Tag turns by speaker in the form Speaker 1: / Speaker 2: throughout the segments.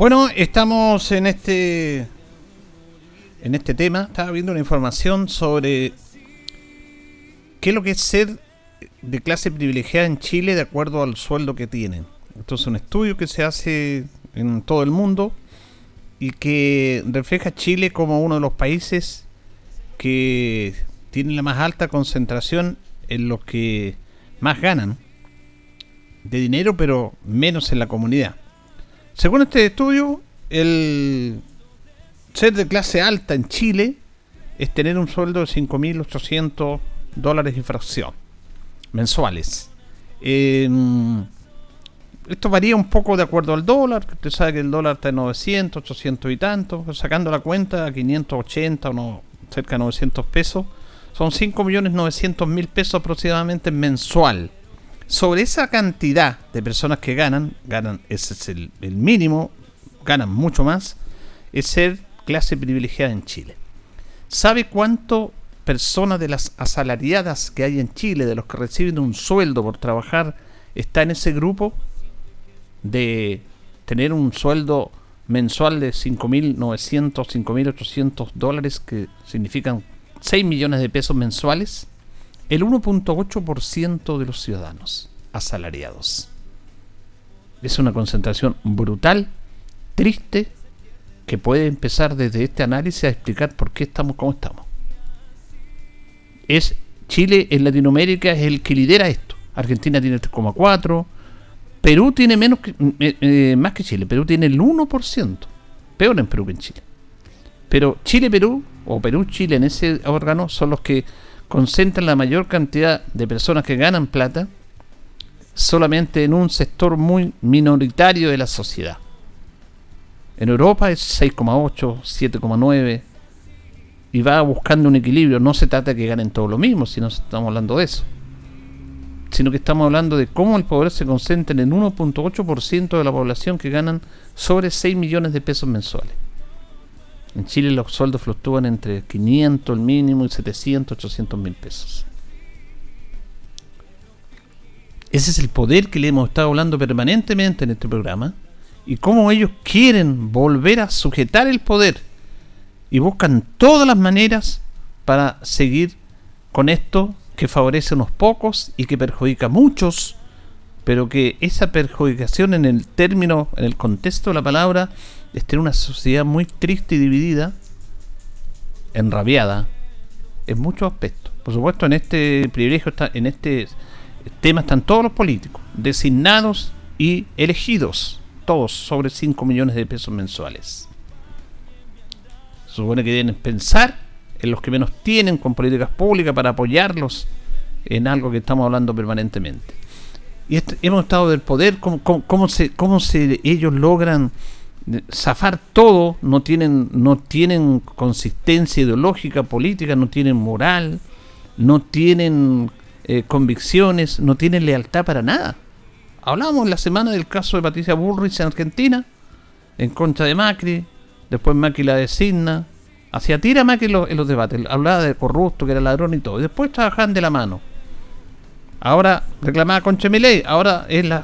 Speaker 1: Bueno, estamos en este en este tema. Estaba viendo una información sobre qué es lo que es ser de clase privilegiada en Chile de acuerdo al sueldo que tienen. Esto es un estudio que se hace en todo el mundo y que refleja Chile como uno de los países que tiene la más alta concentración en los que más ganan de dinero, pero menos en la comunidad. Según este estudio, el ser de clase alta en Chile es tener un sueldo de 5.800 dólares y fracción mensuales. Em, esto varía un poco de acuerdo al dólar. Usted sabe que el dólar está en 900, 800 y tanto. Sacando la cuenta, 580 o no, cerca de 900 pesos. Son 5.900.000 pesos aproximadamente mensual sobre esa cantidad de personas que ganan, ganan, ese es el, mínimo, ganan mucho más, es ser clase privilegiada en Chile. ¿Sabe cuánto personas de las asalariadas que hay en Chile, de los que reciben un sueldo por trabajar, está en ese grupo de tener un sueldo mensual de 5.900, 5.800 dólares, que significan 6 millones de pesos mensuales? El 1.8% de los ciudadanos asalariados. Es una concentración brutal, triste, que puede empezar desde este análisis a explicar por qué estamos como estamos. Es Chile en Latinoamérica es el que lidera esto. Argentina tiene 3,4, Perú tiene menos eh, más que Chile, Perú tiene el 1%, peor en Perú que en Chile. Pero Chile-Perú, o Perú-Chile en ese órgano, son los que concentran la mayor cantidad de personas que ganan plata solamente en un sector muy minoritario de la sociedad. En Europa es 6,8, 7,9 y va buscando un equilibrio. No se trata de que ganen todo lo mismo, si no estamos hablando de eso. Sino que estamos hablando de cómo el poder se concentra en el 1.8% de la población que ganan sobre 6 millones de pesos mensuales. En Chile los sueldos fluctúan entre 500 el mínimo y 700, 800 mil pesos. Ese es el poder que le hemos estado hablando permanentemente en este programa y cómo ellos quieren volver a sujetar el poder y buscan todas las maneras para seguir con esto que favorece a unos pocos y que perjudica a muchos, pero que esa perjudicación en el término, en el contexto de la palabra, es tener una sociedad muy triste y dividida, enrabiada, en muchos aspectos. Por supuesto, en este privilegio, está, en este tema están todos los políticos, designados y elegidos, todos sobre 5 millones de pesos mensuales. Supone que deben pensar en los que menos tienen con políticas públicas para apoyarlos en algo que estamos hablando permanentemente. Y hemos estado del poder, cómo, se, ellos logran zafar todo, no tienen, no tienen consistencia ideológica, política, no tienen moral, no tienen eh, convicciones, no tienen lealtad para nada. Hablábamos la semana del caso de Patricia Bullrich en Argentina, en contra de Macri, después Macri la designa, hacía tira Macri en los, debates, hablaba de corrupto, que era ladrón y todo, y después trabajaban de la mano. Ahora reclamaba con Chemiley, ahora es la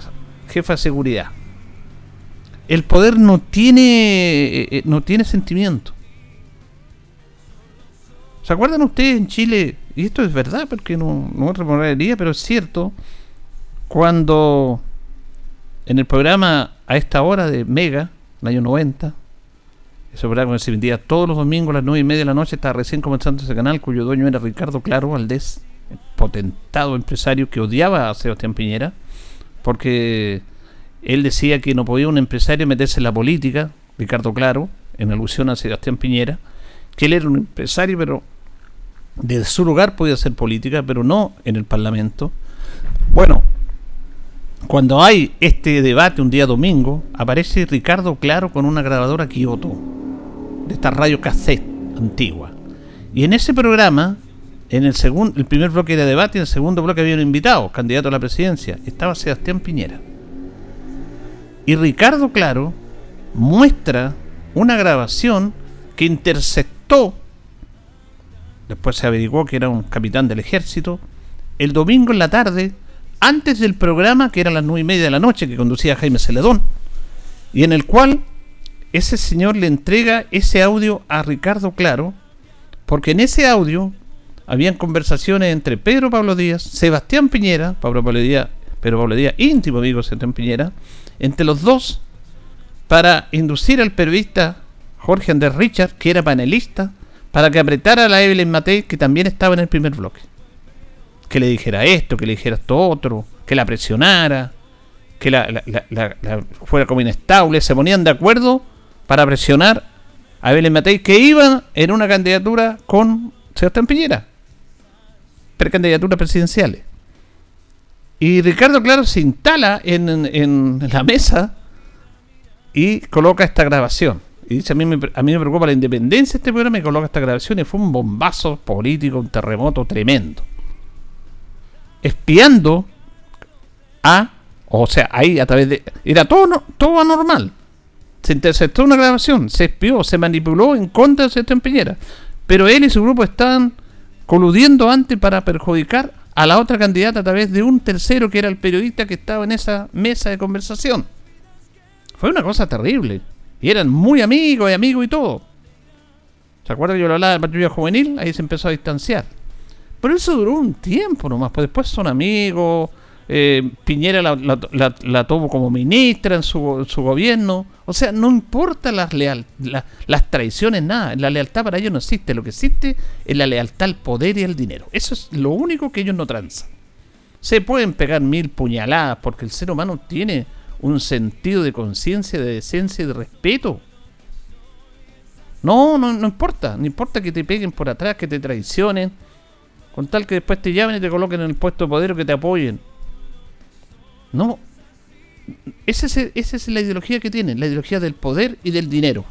Speaker 1: jefa de seguridad. El poder no tiene eh, eh, no tiene sentimiento. ¿Se acuerdan ustedes en Chile y esto es verdad porque no, no es remoraría, pero es cierto, cuando en el programa a esta hora de Mega, el año 90, ese programa que se vendía todos los domingos a las 9 y media de la noche, estaba recién comenzando ese canal, cuyo dueño era Ricardo Claro Valdés, potentado empresario que odiaba a Sebastián Piñera, porque él decía que no podía un empresario meterse en la política, Ricardo Claro, en alusión a Sebastián Piñera, que él era un empresario, pero desde su lugar podía hacer política, pero no en el Parlamento. Bueno, cuando hay este debate un día domingo, aparece Ricardo Claro con una grabadora Kioto, de esta radio cassette antigua. Y en ese programa, en el segundo, el primer bloque de debate y en el segundo bloque había un invitado, candidato a la presidencia, estaba Sebastián Piñera. Y Ricardo Claro muestra una grabación que interceptó, después se averiguó que era un capitán del ejército, el domingo en la tarde, antes del programa, que era a las nueve y media de la noche, que conducía Jaime Celedón, y en el cual ese señor le entrega ese audio a Ricardo Claro, porque en ese audio habían conversaciones entre Pedro Pablo Díaz, Sebastián Piñera, Pablo Pablo Díaz, Pedro Pablo Díaz, íntimo amigo de Sebastián Piñera, entre los dos para inducir al periodista Jorge Andrés Richard, que era panelista, para que apretara a la Evelyn Matei, que también estaba en el primer bloque. Que le dijera esto, que le dijera esto otro, que la presionara, que la, fuera como inestable. Se ponían de acuerdo para presionar a Evelyn Matei, que iba en una candidatura con Sebastián Piñera. Precandidaturas presidenciales. Y Ricardo, claro, se instala en, en la mesa y coloca esta grabación. Y dice, a mí, me, a mí me preocupa la independencia de este programa y coloca esta grabación y fue un bombazo político, un terremoto tremendo. Espiando a, o sea, ahí a través de... Era todo, todo anormal. Se interceptó una grabación, se espió, se manipuló en contra de Sebastián Piñera. Pero él y su grupo estaban coludiendo antes para perjudicar a la otra candidata a través de un tercero que era el periodista que estaba en esa mesa de conversación. Fue una cosa terrible. Y eran muy amigos y amigos y todo. ¿Se acuerdan que yo lo hablaba de patrulla juvenil? Ahí se empezó a distanciar. Pero eso duró un tiempo nomás, pues después son amigos. Eh, Piñera la, la, la, tuvo como ministra en su, su, gobierno. O sea, no importa las, leal, las traiciones, nada. La lealtad para ellos no existe. Lo que existe es la lealtad al poder y al dinero. Eso es lo único que ellos no transan. Se pueden pegar mil puñaladas porque el ser humano tiene un sentido de conciencia, de decencia y de respeto. No, no, no importa, no importa que te peguen por atrás, que te traicionen, con tal que después te llamen y te coloquen en el puesto de poder o que te apoyen. No, esa es, la ideología que tienen, la ideología del poder y del dinero.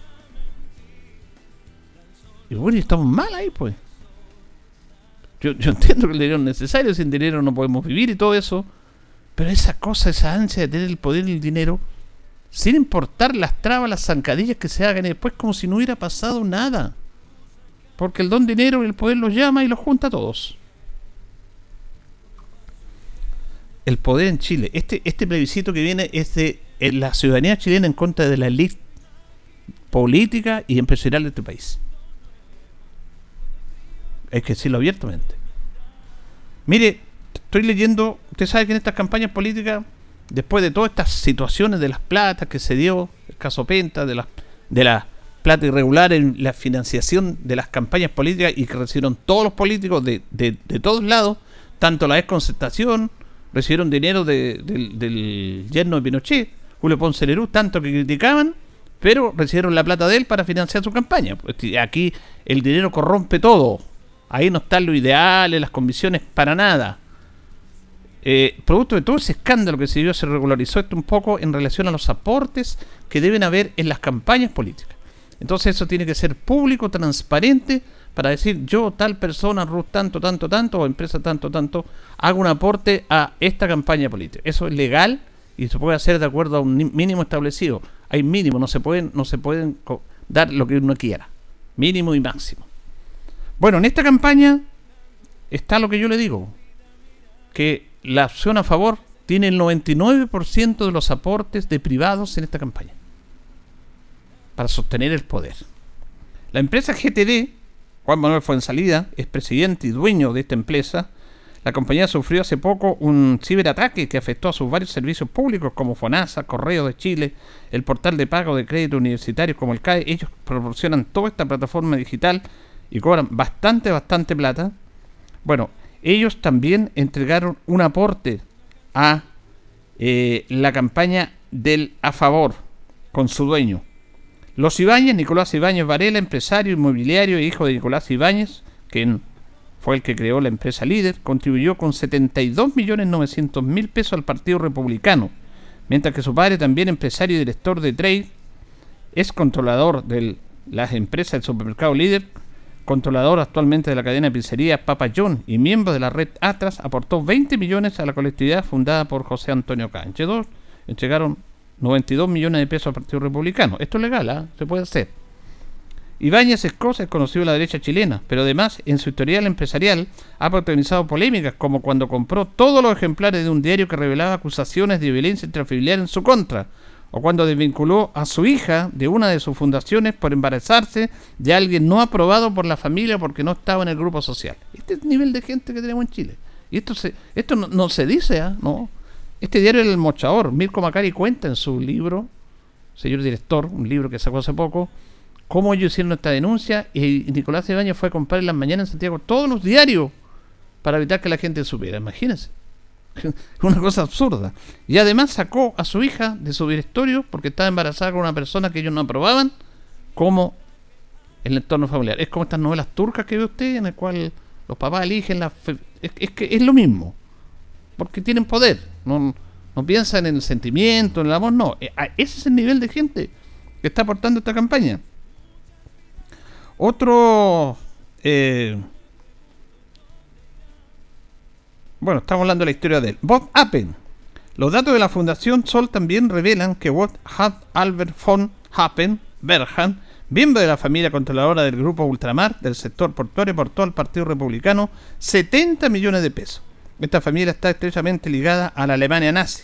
Speaker 1: Y bueno, estamos mal ahí, pues. Yo, yo entiendo que el dinero es necesario, sin dinero no podemos vivir y todo eso. Pero esa cosa, esa ansia de tener el poder y el dinero, sin importar las trabas, las zancadillas que se hagan y después como si no hubiera pasado nada. Porque el don dinero y el poder los llama y los junta a todos. El poder en Chile. Este, este plebiscito que viene es de la ciudadanía chilena en contra de la élite política y empresarial de este país. Hay que decirlo abiertamente. Mire, estoy leyendo, usted sabe que en estas campañas políticas, después de todas estas situaciones de las platas que se dio, el caso Penta, de las de la plata irregular en la financiación de las campañas políticas y que recibieron todos los políticos de, de, de todos lados, tanto la desconcertación, recibieron dinero del yerno de Pinochet, Julio Ponce Lerú, tanto que criticaban, pero recibieron la plata de él para financiar su campaña. Pues, aquí el dinero corrompe todo. Ahí no están los ideales, las condiciones para nada. Eh, producto de todo ese escándalo que se dio, se regularizó esto un poco en relación a los aportes que deben haber en las campañas políticas. Entonces eso tiene que ser público, transparente, para decir yo, tal persona, Ruth, tanto, tanto, tanto, o empresa, tanto, tanto, hago un aporte a esta campaña política. Eso es legal y se puede hacer de acuerdo a un mínimo establecido. Hay mínimo, no se pueden, no se pueden dar lo que uno quiera. Mínimo y máximo. Bueno, en esta campaña está lo que yo le digo, que la opción a favor tiene el 99% de los aportes de privados en esta campaña para sostener el poder. La empresa GTD Juan Manuel Fuensalida es presidente y dueño de esta empresa. La compañía sufrió hace poco un ciberataque que afectó a sus varios servicios públicos como FONASA, Correo de Chile, el portal de pago de crédito universitarios como el CAE. Ellos proporcionan toda esta plataforma digital y cobran bastante, bastante plata. Bueno, ellos también entregaron un aporte a eh, la campaña del a favor con su dueño. Los Ibáñez, Nicolás Ibáñez Varela, empresario inmobiliario e hijo de Nicolás Ibáñez, quien fue el que creó la empresa líder, contribuyó con 72.900.000 pesos al Partido Republicano, mientras que su padre, también empresario y director de Trade, es controlador de las empresas del supermercado líder, controlador actualmente de la cadena de pizzería Papa John y miembro de la red Atlas, aportó 20 millones a la colectividad fundada por José Antonio Canche. Dos entregaron 92 millones de pesos al Partido Republicano. Esto es legal, ¿ah? se puede hacer. Ibáñez Escosa es conocido en la derecha chilena, pero además en su historial empresarial ha protagonizado polémicas como cuando compró todos los ejemplares de un diario que revelaba acusaciones de violencia intrafamiliar en su contra, o cuando desvinculó a su hija de una de sus fundaciones por embarazarse de alguien no aprobado por la familia porque no estaba en el grupo social. Este es el nivel de gente que tenemos en Chile. Y esto se, esto no, se dice, ¿ah? no, este diario es El Mochador. Mirko Macari cuenta en su libro, señor director, un libro que sacó hace poco, cómo ellos hicieron esta denuncia y Nicolás Ibáñez fue a comprar en las mañanas en Santiago todos los diarios para evitar que la gente supiera. Imagínense. una cosa absurda. Y además sacó a su hija de su directorio porque estaba embarazada con una persona que ellos no aprobaban como el entorno familiar. Es como estas novelas turcas que ve usted en el cual los papás eligen la... es que es lo mismo porque tienen poder. No, no piensan en el sentimiento, en el amor, no. Eh, ese es el nivel de gente que está aportando esta campaña. Otro... Eh, bueno, estamos hablando de la historia de él. Bob Appen. Los datos de la Fundación Sol también revelan que Bob Albert von Happen, Berhan, miembro de la familia controladora del grupo Ultramar del sector portuario, aportó al Partido Republicano 70 millones de pesos. Esta familia está estrechamente ligada a la Alemania nazi.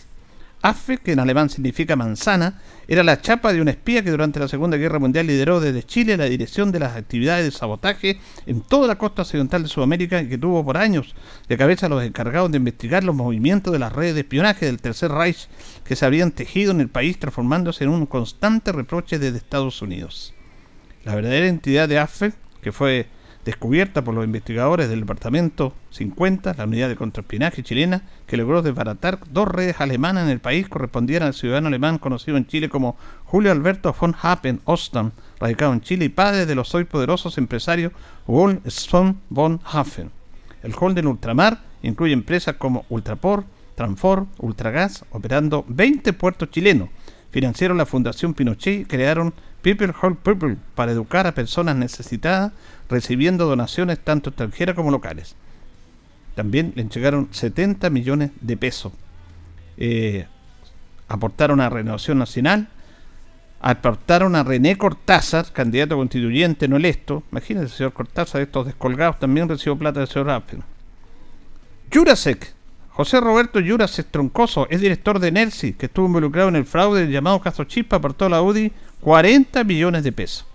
Speaker 1: Affe, que en alemán significa manzana, era la chapa de un espía que durante la Segunda Guerra Mundial lideró desde Chile la dirección de las actividades de sabotaje en toda la costa occidental de Sudamérica y que tuvo por años de cabeza a los encargados de investigar los movimientos de las redes de espionaje del Tercer Reich que se habían tejido en el país transformándose en un constante reproche desde Estados Unidos. La verdadera entidad de Affe, que fue descubierta por los investigadores del Departamento 50, la unidad de contraespionaje chilena, que logró desbaratar dos redes alemanas en el país correspondieran al ciudadano alemán conocido en Chile como Julio Alberto von Happen Ostam, radicado en Chile y padre de los hoy poderosos empresarios Wolf Swan von Hafen. El Holden Ultramar incluye empresas como Ultraport, Transfor, Ultragas, operando 20 puertos chilenos. Financiaron la Fundación Pinochet y crearon People Hold People para educar a personas necesitadas recibiendo donaciones tanto extranjeras como locales. También le entregaron 70 millones de pesos. Eh, aportaron a Renovación Nacional, aportaron a René Cortázar, candidato constituyente no electo. Imagínense, señor Cortázar, estos descolgados también recibió plata del señor Apple. Jurasek, José Roberto Jurasek Troncoso, es director de NERCI, que estuvo involucrado en el fraude del llamado caso Chispa, aportó a la UDI 40 millones de pesos.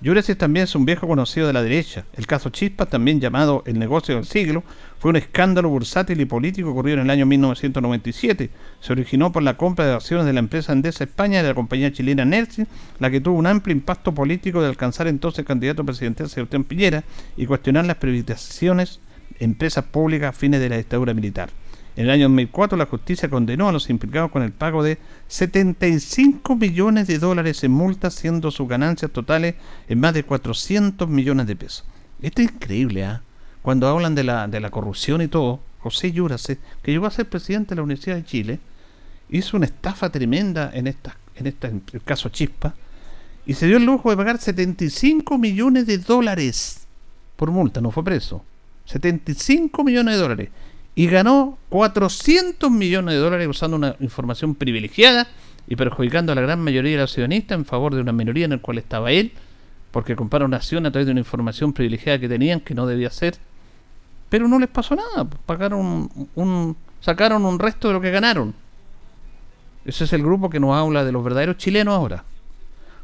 Speaker 1: Yuresis también es un viejo conocido de la derecha. El caso Chispa, también llamado el negocio del siglo, fue un escándalo bursátil y político ocurrido en el año 1997. Se originó por la compra de acciones de la empresa Endesa España y de la compañía chilena Nersi, la que tuvo un amplio impacto político de alcanzar entonces candidato presidencial Sebastián Piñera y cuestionar las privatizaciones empresas públicas a fines de la dictadura militar. En el año 2004 la justicia condenó a los implicados con el pago de 75 millones de dólares en multas, siendo sus ganancias totales en más de 400 millones de pesos. Esto es increíble, ¿ah? Cuando hablan de la, de la corrupción y todo, José Llurase, que llegó a ser presidente de la Universidad de Chile, hizo una estafa tremenda en, esta, en, esta, en el caso Chispa, y se dio el lujo de pagar 75 millones de dólares por multa, no fue preso. 75 millones de dólares y ganó 400 millones de dólares usando una información privilegiada y perjudicando a la gran mayoría de los accionistas en favor de una minoría en la cual estaba él, porque compraron una acción a través de una información privilegiada que tenían que no debía ser. Pero no les pasó nada, pagaron un, sacaron un resto de lo que ganaron. Ese es el grupo que nos habla de los verdaderos chilenos ahora.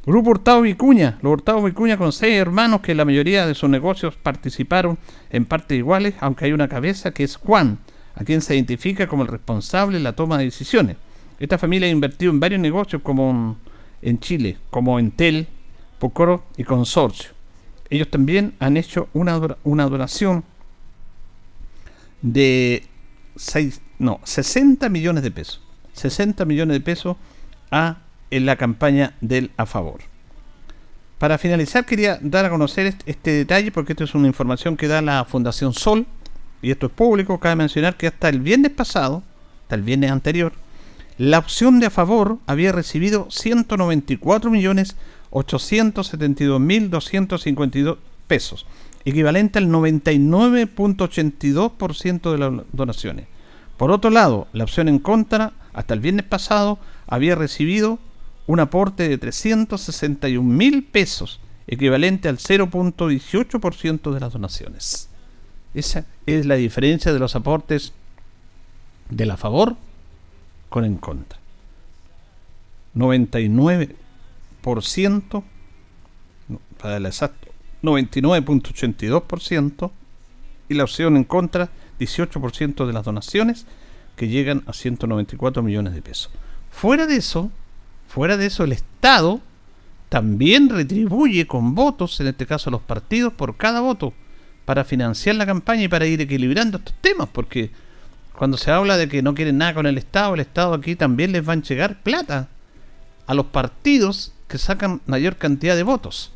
Speaker 1: Grupo Hurtado Vicuña. Los Hurtado Vicuña con seis hermanos que la mayoría de sus negocios participaron en partes iguales, aunque hay una cabeza que es Juan, a quien se identifica como el responsable de la toma de decisiones. Esta familia ha invertido en varios negocios como en Chile, como Entel, Pocoro y Consorcio. Ellos también han hecho una, una donación de 6, no, 60 millones de pesos. 60 millones de pesos a en la campaña del a favor. Para finalizar quería dar a conocer este, detalle porque esto es una información que da la Fundación Sol y esto es público. Cabe mencionar que hasta el viernes pasado, hasta el viernes anterior, la opción de a favor había recibido 194 millones 872 mil 252 pesos, equivalente al 99.82% de las donaciones. Por otro lado, la opción en contra, hasta el viernes pasado, había recibido un aporte de 361 mil pesos, equivalente al 0.18% de las donaciones. Esa es la diferencia de los aportes de la favor con en contra. 99%, para el exacto, 99.82% y la opción en contra 18% de las donaciones que llegan a 194 millones de pesos. Fuera de eso, fuera de eso el Estado también retribuye con votos, en este caso los partidos, por cada voto, para financiar la campaña y para ir equilibrando estos temas, porque cuando se habla de que no quieren nada con el Estado, el Estado aquí también les va a llegar plata a los partidos que sacan mayor cantidad de votos.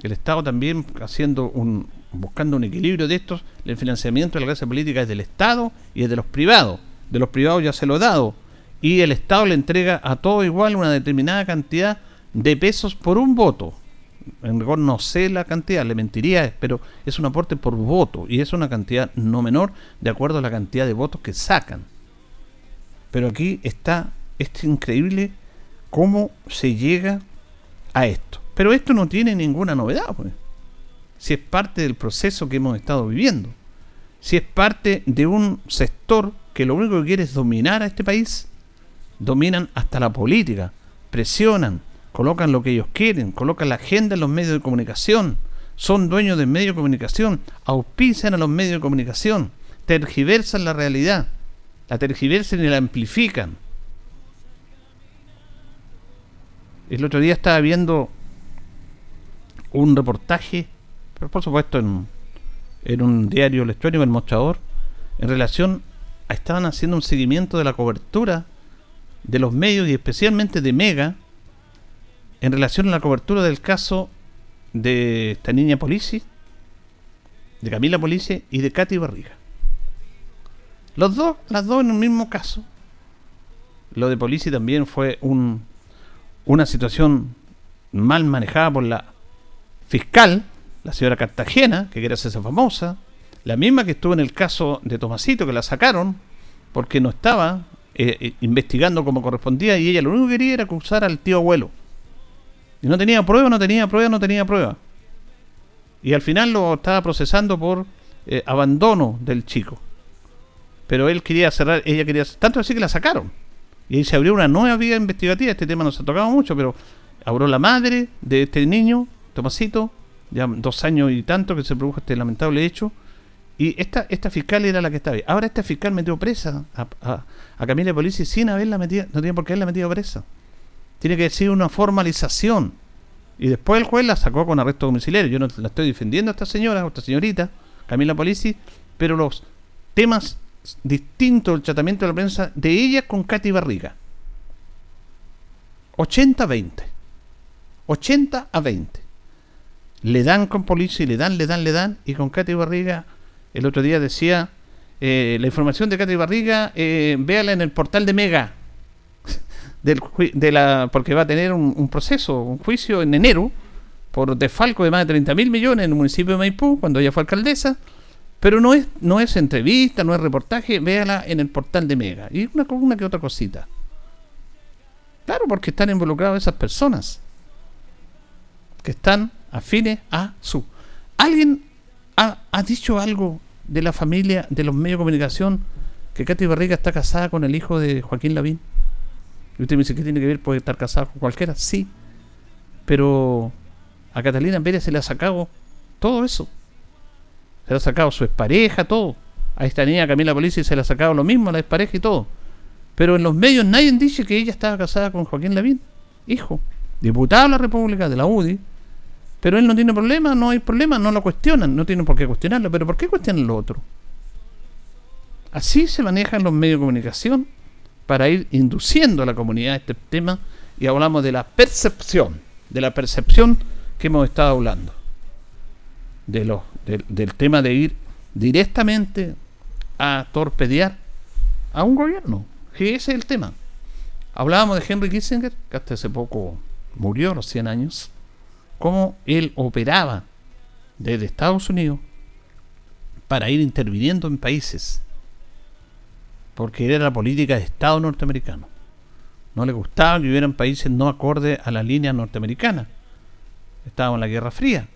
Speaker 1: El Estado también haciendo un, buscando un equilibrio de estos, el financiamiento de la clase política es del Estado y es de los privados. De los privados ya se lo ha dado. Y el Estado le entrega a todo igual una determinada cantidad de pesos por un voto. En rigor no sé la cantidad, le mentiría, pero es un aporte por voto y es una cantidad no menor de acuerdo a la cantidad de votos que sacan. Pero aquí está, es increíble cómo se llega a esto. Pero esto no tiene ninguna novedad, pues. Si es parte del proceso que hemos estado viviendo. Si es parte de un sector que lo único que quiere es dominar a este país. Dominan hasta la política. Presionan. Colocan lo que ellos quieren. Colocan la agenda en los medios de comunicación. Son dueños de medios de comunicación. Auspician a los medios de comunicación. Tergiversan la realidad. La tergiversan y la amplifican. El otro día estaba viendo un reportaje, pero por supuesto en, en un diario electrónico, El Mostrador, en relación a estaban haciendo un seguimiento de la cobertura de los medios y especialmente de Mega en relación a la cobertura del caso de esta niña Polici, de Camila Polici y de Katy Barriga. Los dos, las dos en el mismo caso. Lo de Polici también fue un, una situación mal manejada por la fiscal, la señora Cartagena, que quiere hacerse famosa, la misma que estuvo en el caso de Tomasito, que la sacaron porque no estaba eh, eh, investigando como correspondía y ella lo único que quería era acusar al tío abuelo. Y no tenía prueba, no tenía prueba, no tenía prueba. Y al final lo estaba procesando por eh, abandono del chico. Pero él quería cerrar, ella quería... Tanto así que la sacaron. Y se abrió una nueva vía investigativa. Este tema no se ha tocado mucho, pero abrió la madre de este niño Tomasito, ya dos años y tanto que se produjo este lamentable hecho. Y esta, esta fiscal era la que estaba ahí. Ahora esta fiscal metió presa a, a, a Camila Polici sin haberla metido, no tiene por qué haberla metido presa. Tiene que decir una formalización. Y después el juez la sacó con arresto domiciliario. Yo no la estoy defendiendo a esta señora, a esta señorita, Camila Polici, pero los temas distintos del tratamiento de la prensa de ella con Katy Barriga. 80-20. 80 a 20 le dan con policía, le dan, le dan, le dan, y con Katy Barriga, el otro día decía, eh, la información de Katy Barriga, eh, véala en el portal de Mega, del, porque va a tener un, proceso, un juicio en enero, por defalco de más de 30 mil millones en el municipio de Maipú, cuando ella fue alcaldesa, pero no es, no es entrevista, no es reportaje, véala en el portal de Mega, y una, una que otra cosita. Claro, porque están involucradas esas personas que están afines a su. ¿Alguien ha, dicho algo de la familia, de los medios de comunicación, que Katy Barriga está casada con el hijo de Joaquín Lavín? Y usted me dice, ¿qué tiene que ver? ¿Puede estar casada con cualquiera? Sí. Pero a Catalina Pérez se le ha sacado todo eso. Se le ha sacado su expareja, todo. A esta niña Camila Polici se le ha sacado lo mismo, la expareja y todo. Pero en los medios nadie dice que ella estaba casada con Joaquín Lavín, hijo, diputado de la República, de la UDI. Pero él no tiene problema, no hay problema, no lo cuestionan, no tienen por qué cuestionarlo. Pero ¿por qué cuestionan lo otro? Así se manejan los medios de comunicación para ir induciendo a la comunidad a este tema y hablamos de la percepción, de la percepción que hemos estado hablando, de del tema de ir directamente a torpedear a un gobierno, que ese es el tema. Hablábamos de Henry Kissinger, que hasta hace poco murió a los 100 años, cómo él operaba desde Estados Unidos para ir interviniendo en países, porque era la política de Estado norteamericano. No le gustaba que hubieran países no acordes a la línea norteamericana. Estábamos en la Guerra Fría.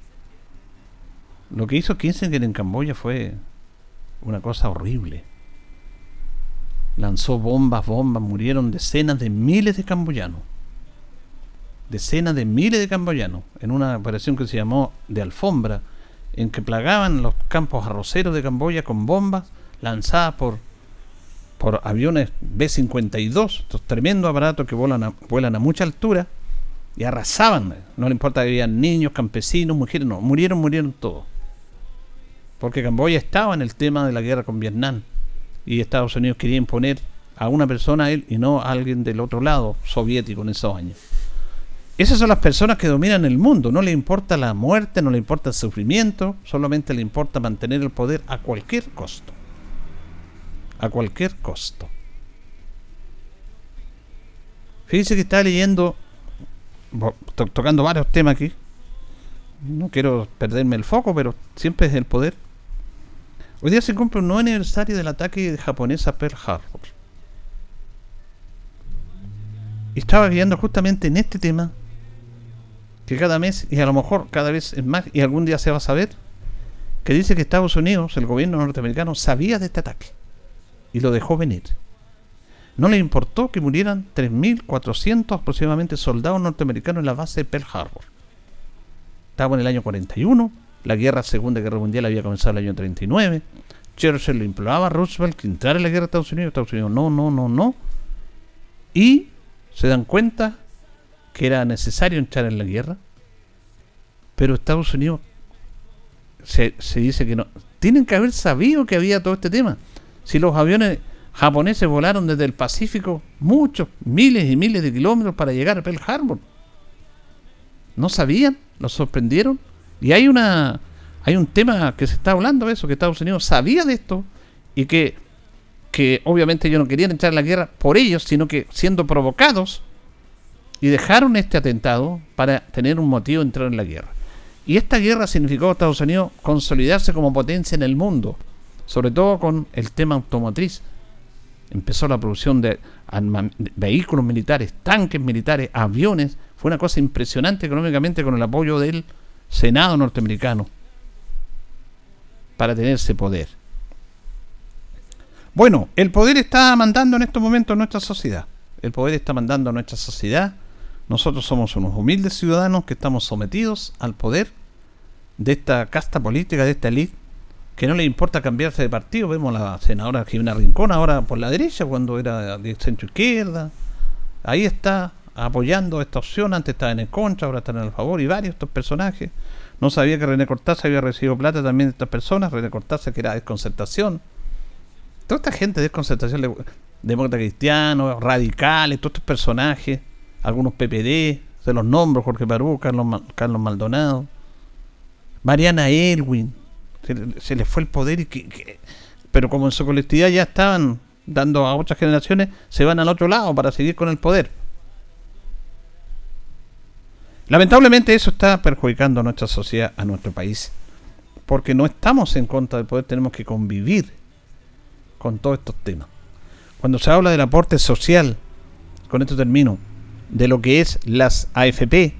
Speaker 1: Lo que hizo Kissinger en Camboya fue una cosa horrible. Lanzó bombas, bombas, murieron decenas de miles de camboyanos. Decenas de miles de camboyanos en una operación que se llamó de alfombra, en que plagaban los campos arroceros de Camboya con bombas lanzadas por, por aviones B-52, estos tremendos aparatos que vuelan a mucha altura y arrasaban. No le importa que había niños, campesinos, mujeres, no, murieron, murieron todos. Porque Camboya estaba en el tema de la guerra con Vietnam y Estados Unidos quería imponer a una persona a él y no a alguien del otro lado soviético en esos años. Esas son las personas que dominan el mundo. No le importa la muerte, no le importa el sufrimiento, solamente le importa mantener el poder a cualquier costo. A cualquier costo. Fíjense que está leyendo tocando varios temas aquí. No quiero perderme el foco, pero siempre es el poder. Hoy día se cumple un nuevo aniversario del ataque japonés a Pearl Harbor. Y estaba guiando justamente en este tema, que cada mes, y a lo mejor cada vez es más, y algún día se va a saber, que dice que Estados Unidos, el gobierno norteamericano, sabía de este ataque y lo dejó venir. No le importó que murieran 3.400 aproximadamente soldados norteamericanos en la base de Pearl Harbor. Estaba en el año 41, la guerra, Segunda Guerra Mundial había comenzado en el año 39. Churchill le imploraba a Roosevelt que entrara en la guerra de Estados Unidos. Estados Unidos, no, no, no, no. Y se dan cuenta que era necesario entrar en la guerra. Pero Estados Unidos se, se dice que no. Tienen que haber sabido que había todo este tema. Si los aviones japoneses volaron desde el Pacífico muchos, miles y miles de kilómetros para llegar a Pearl Harbor. ¿No sabían? ¿Los sorprendieron? Y hay una hay un tema que se está hablando de eso, que Estados Unidos sabía de esto y que, que obviamente ellos no querían entrar en la guerra por ellos, sino que siendo provocados y dejaron este atentado para tener un motivo de entrar en la guerra. Y esta guerra significó a Estados Unidos consolidarse como potencia en el mundo, sobre todo con el tema automotriz empezó la producción de, vehículos militares, tanques militares, aviones. Fue una cosa impresionante económicamente con el apoyo del Senado norteamericano para tener ese poder. Bueno, el poder está mandando en estos momentos nuestra sociedad. El poder está mandando a nuestra sociedad. Nosotros somos unos humildes ciudadanos que estamos sometidos al poder de esta casta política, de esta élite que no le importa cambiarse de partido. Vemos a la senadora Jimena Rincón ahora por la derecha, cuando era de centro izquierda. Ahí está apoyando esta opción. Antes estaba en el contra, ahora están en el favor. Y varios estos personajes. No sabía que René Cortázar había recibido plata también de estas personas. René Cortázar, que era desconcertación. Toda esta gente de desconcertación, demócrata cristiano, radicales, todos estos personajes, algunos PPD, se los nombro: Jorge Parú, Carlos, Carlos Maldonado, Mariana Elwin se, les fue el poder y que, pero como en su colectividad ya estaban dando a otras generaciones, se van al otro lado para seguir con el poder. Lamentablemente eso está perjudicando a nuestra sociedad, a nuestro país, porque no estamos en contra del poder, tenemos que convivir con todos estos temas. Cuando se habla del aporte social, con esto termino, de lo que es las AFP,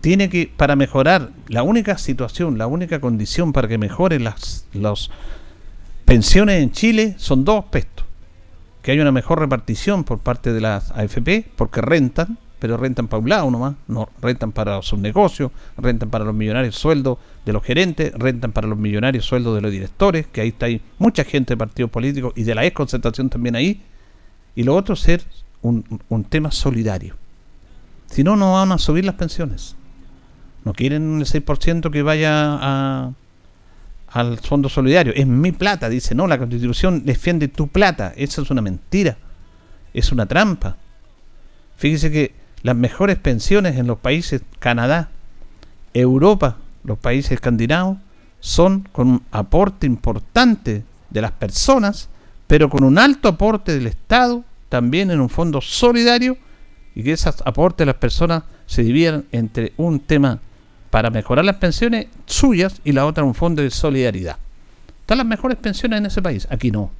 Speaker 1: tiene que, para mejorar, la única situación, la única condición para que mejoren las, pensiones en Chile son dos aspectos. Que haya una mejor repartición por parte de las AFP, porque rentan, pero rentan para un lado nomás, no, rentan para sus negocios, rentan para los millonarios sueldos de los gerentes, rentan para los millonarios sueldos de los directores, que ahí está ahí mucha gente de partidos políticos y de la concentración también ahí. Y lo otro, ser un, un tema solidario. Si no, no van a subir las pensiones. No quieren el 6% que vaya a, al fondo solidario. Es mi plata, dice. No, la constitución defiende tu plata. Esa es una mentira. Es una trampa. Fíjese que las mejores pensiones en los países Canadá, Europa, los países escandinavos, son con un aporte importante de las personas, pero con un alto aporte del Estado, también en un fondo solidario, y que esos aportes de las personas se dividan entre un tema para mejorar las pensiones suyas y la otra un fondo de solidaridad. Están las mejores pensiones en ese país. Aquí no.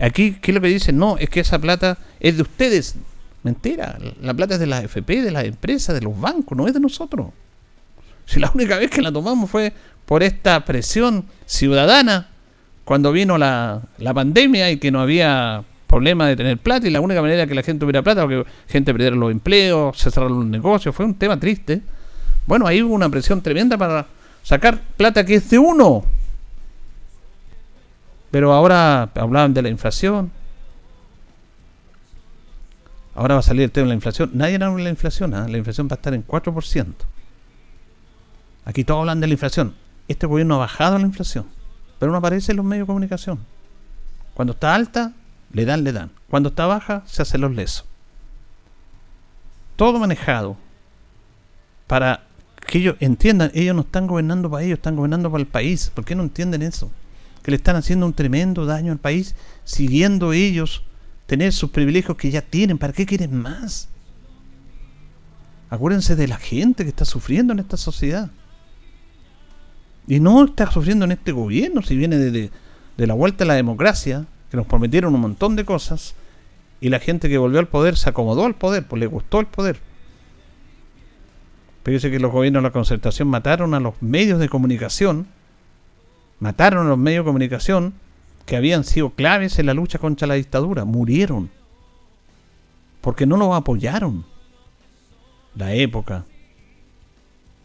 Speaker 1: Aquí, ¿qué es lo dicen? No, es que esa plata es de ustedes. Mentira. La plata es de las FP, de las empresas, de los bancos, no es de nosotros. Si la única vez que la tomamos fue por esta presión ciudadana cuando vino la, la pandemia y que no había problema de tener plata y la única manera que la gente tuviera plata porque gente perdiera los empleos, se cerraron los negocios, fue un tema triste bueno, ahí hubo una presión tremenda para sacar plata que es de uno. Pero ahora hablaban de la inflación. Ahora va a salir el tema de la inflación. Nadie habla de la inflación. ¿ah? La inflación va a estar en 4%. Aquí todos hablan de la inflación. Este gobierno ha bajado la inflación. Pero no aparece en los medios de comunicación. Cuando está alta, le dan, le dan. Cuando está baja, se hacen los lesos. Todo manejado para que ellos entiendan, ellos no están gobernando para ellos, están gobernando para el país. ¿Por qué no entienden eso? Que le están haciendo un tremendo daño al país, siguiendo ellos tener sus privilegios que ya tienen. ¿Para qué quieren más? Acuérdense de la gente que está sufriendo en esta sociedad. Y no está sufriendo en este gobierno, si viene de, la vuelta a la democracia, que nos prometieron un montón de cosas, y la gente que volvió al poder se acomodó al poder, pues le gustó el poder Fíjese que los gobiernos de la concertación mataron a los medios de comunicación, mataron a los medios de comunicación que habían sido claves en la lucha contra la dictadura, murieron. Porque no los apoyaron. La época,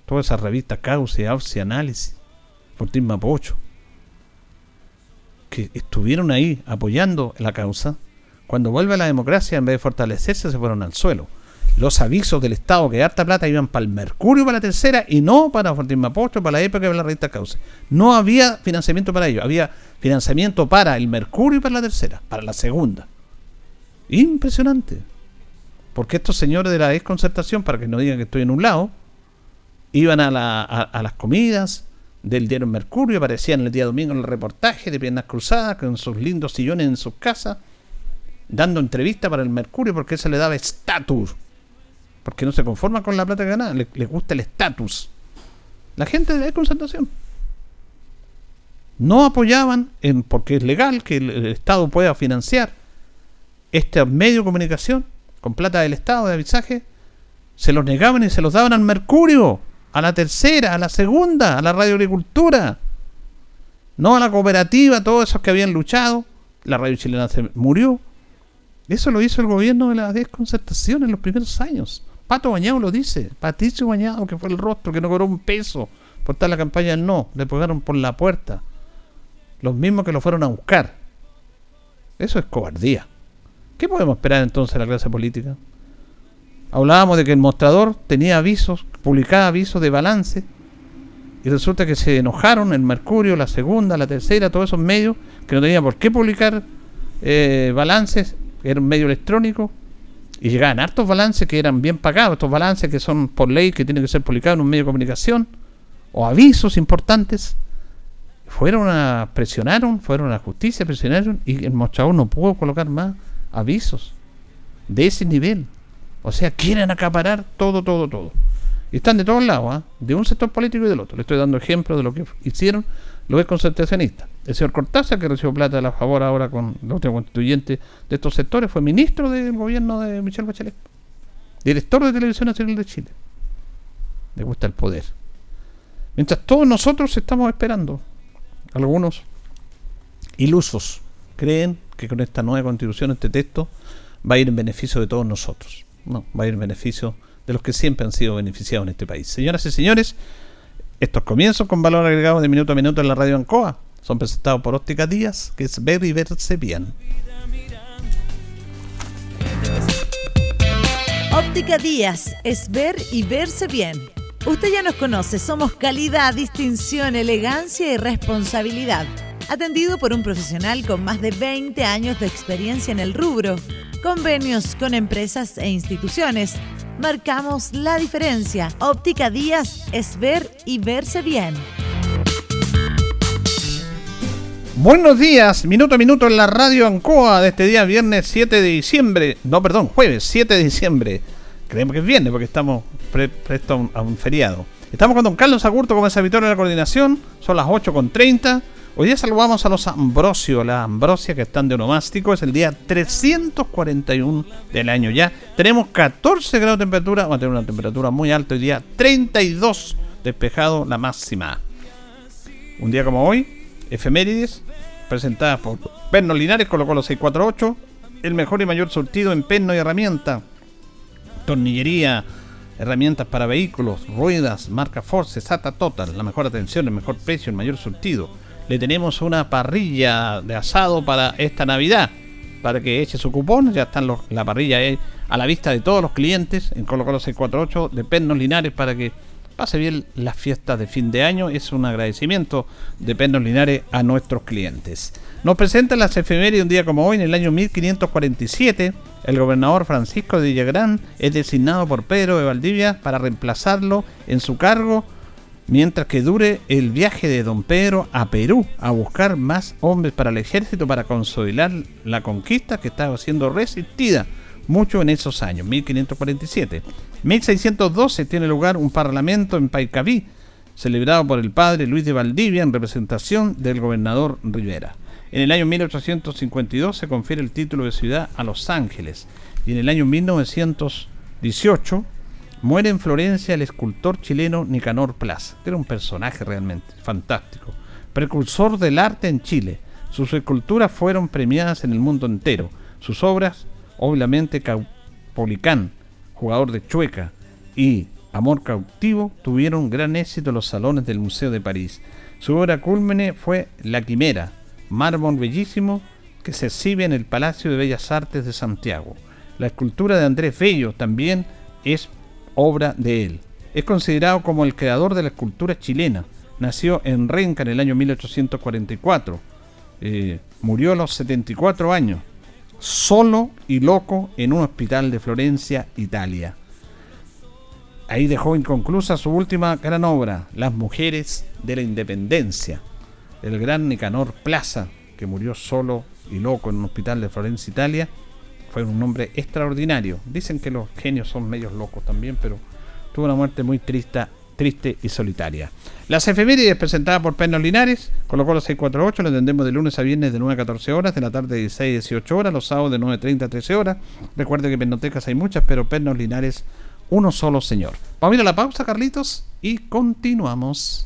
Speaker 1: todas esas revistas Cauce, Ausi, Análisis, Fortín Mapocho, estuvieron ahí apoyando la causa, cuando vuelve la democracia, en vez de fortalecerse, se fueron al suelo los avisos del Estado que harta plata iban para el Mercurio para la tercera y no para Fortín Mapocho, para la época de la revista Cauce. No había financiamiento para ello, había financiamiento para el Mercurio y para la tercera, para la segunda. Impresionante. Porque estos señores de la desconcertación, para que no digan que estoy en un lado, iban a, las comidas del diario Mercurio, aparecían el día domingo en el reportaje de piernas cruzadas, con sus lindos sillones en sus casas, dando entrevista para el Mercurio porque se le daba estatus porque no se conforman con la plata que ganan, les, gusta el estatus. La gente de concentración. No apoyaban, en, porque es legal que el, Estado pueda financiar este medio de comunicación con plata del Estado de avisaje, se los negaban y se los daban al Mercurio, a la tercera, a la segunda, a la radio agricultura, no a la cooperativa, todos esos que habían luchado. La radio chilena se murió. Eso lo hizo el gobierno de la desconcertación en los primeros años. Pato Bañado lo dice. Patricio Bañado, que fue el rostro, que no cobró un peso por estar la campaña no. Le pegaron por la puerta. Los mismos que lo fueron a buscar. Eso es cobardía. ¿Qué podemos esperar entonces de la clase política? Hablábamos de que el mostrador tenía avisos, publicaba avisos de balance, y resulta que se enojaron el Mercurio, la segunda, la tercera, todos esos medios que no tenían por qué publicar eh, balances, era un medio electrónico, y llegaban hartos balances que eran bien pagados, estos balances que son por ley que tienen que ser publicados en un medio de comunicación, o avisos importantes. Fueron a, presionaron, fueron a la justicia, presionaron, y el mostrador no pudo colocar más avisos de ese nivel. O sea, quieren acaparar todo, todo, todo. Están de todos lados, ¿ah? de un sector político y del otro. Le estoy dando ejemplos de lo que hicieron los concertacionistas. El señor Cortázar, que recibió plata a la favor ahora con la última constituyente de estos sectores, fue ministro del gobierno de Michelle Bachelet, director de Televisión Nacional de Chile. Le gusta el poder. Mientras todos nosotros estamos esperando, algunos ilusos creen que con esta nueva constitución, este texto, va a ir en beneficio de todos nosotros. No, va a ir en beneficio de los que siempre han sido beneficiados en este país. Señoras y señores, estos comienzos con valor agregado de minuto a minuto en la radio Ancoa son presentados por Óptica Díaz, que es ver y verse bien.
Speaker 2: Óptica Díaz es ver y verse bien. Usted ya nos conoce, somos calidad, distinción, elegancia y responsabilidad. Atendido por un profesional con más de 20 años de experiencia en el rubro, convenios con empresas e instituciones. Marcamos la diferencia. Óptica Díaz es ver y verse bien.
Speaker 1: Buenos días, minuto a minuto en la radio Ancoa de este día viernes 7 de diciembre, no perdón, jueves 7 de diciembre. Creemos que es viernes porque estamos presto a un, feriado. Estamos con don Carlos Agurto como es habitual en la coordinación, son las 8.30. Hoy día saludamos a los Ambrosio, la Ambrosia que están de onomástico, es el día 341 del año ya. Tenemos 14 grados de temperatura, vamos a tener una temperatura muy alta hoy día, 32 despejado la máxima. Un día como hoy, efemérides, presentada por Perno Linares, colocó los 648, el mejor y mayor surtido en perno y herramienta, tornillería, herramientas para vehículos, ruedas, marca Force, SATA Total, la mejor atención, el mejor precio, el mayor surtido. Le tenemos una parrilla de asado para esta Navidad, para que eche su cupón, ya están la parrilla a la vista de todos los clientes en Colo Colo 648 de Pernos Linares para que pase bien las fiestas de fin de año. Es un agradecimiento de Pernos Linares a nuestros clientes. Nos presentan las efemérides un día como hoy, en el año 1547. El gobernador Francisco de Villagrán es designado por Pedro de Valdivia para reemplazarlo en su cargo mientras que dure el viaje de don Pedro a Perú a buscar más hombres para el ejército para consolidar la conquista que estaba siendo resistida mucho en esos años, 1547. 1612 tiene lugar un parlamento en Paicaví, celebrado por el padre Luis de Valdivia en representación del gobernador Rivera. En el año 1852 se confiere el título de ciudad a Los Ángeles y en el año 1918 muere en Florencia el escultor chileno Nicanor Plaza, era un personaje realmente fantástico, precursor del arte en Chile. Sus esculturas fueron premiadas en el mundo entero. Sus obras, obviamente Caupolicán, jugador de Chueca, y Amor cautivo tuvieron gran éxito en los salones del Museo de París. Su obra cúlmine fue La Quimera, mármol bellísimo que se exhibe en el Palacio de Bellas Artes de Santiago. La escultura de Andrés Bello también es obra de él. Es considerado como el creador de la escultura chilena. Nació en Renca en el año 1844. Eh, murió a los 74 años, solo y loco en un hospital de Florencia, Italia. Ahí dejó inconclusa su última gran obra, Las Mujeres de la Independencia. El gran Nicanor Plaza, que murió solo y loco en un hospital de Florencia, Italia, fue un hombre extraordinario. Dicen que los genios son medios locos también, pero tuvo una muerte muy triste, triste y solitaria. Las efemérides presentadas por Pernos Linares, colocó los 648, lo entendemos de lunes a viernes de 9 a 14 horas, de la tarde de 16 a 18 horas, los sábados de 9.30 a 13 horas. Recuerde que pernotecas hay muchas, pero Pernos Linares, uno solo señor. Vamos a ir a la pausa, Carlitos, y continuamos.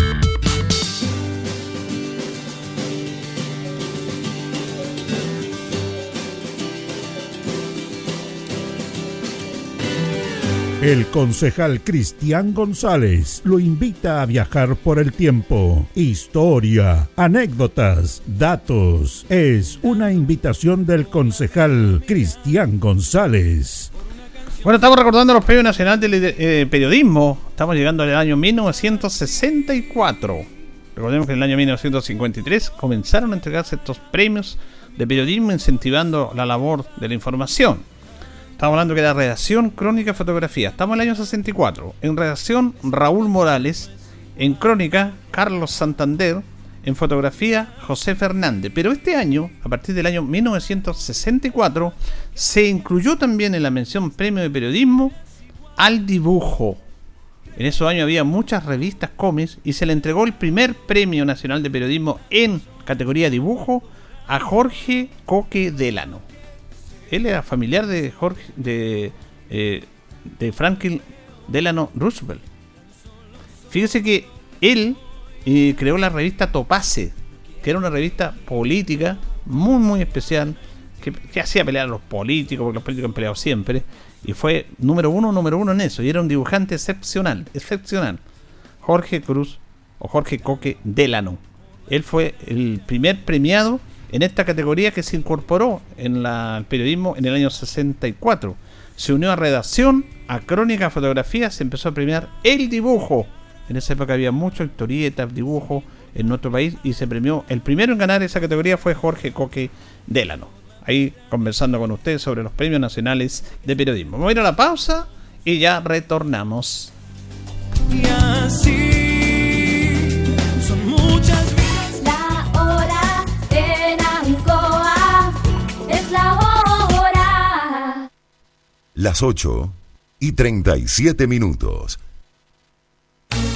Speaker 3: El concejal Cristian González lo invita a viajar por el tiempo. Historia, anécdotas, datos. Es una invitación del concejal Cristian González.
Speaker 1: Bueno, estamos recordando los premios nacionales de eh, periodismo. Estamos llegando al año 1964. Recordemos que en el año 1953 comenzaron a entregarse estos premios de periodismo incentivando la labor de la información. Estamos hablando que era redacción, crónica, fotografía. Estamos en el año 64. En redacción, Raúl Morales. En crónica, Carlos Santander. En fotografía, José Fernández. Pero este año, a partir del año 1964, se incluyó también en la mención premio de periodismo al dibujo. En esos años había muchas revistas cómics y se le entregó el primer premio nacional de periodismo en categoría dibujo a Jorge Coque Delano él era familiar de Jorge, de, eh, de Franklin Delano Roosevelt. Fíjese que él eh, creó la revista Topace, que era una revista política muy, muy especial, que, hacía pelear a los políticos, porque los políticos han peleado siempre, y fue número uno, número uno en eso, y era un dibujante excepcional, excepcional. Jorge Cruz, o Jorge Coque Delano. Él fue el primer premiado en esta categoría que se incorporó en el periodismo en el año 64. Se unió a redacción, a crónica, a fotografía, se empezó a premiar el dibujo. En esa época había mucho historietas, dibujo en nuestro país y se premió. El primero en ganar esa categoría fue Jorge Coque Delano. Ahí conversando con ustedes sobre los premios nacionales de periodismo. Vamos a ir a la pausa y ya retornamos. Y así
Speaker 4: las 8 y 37 minutos.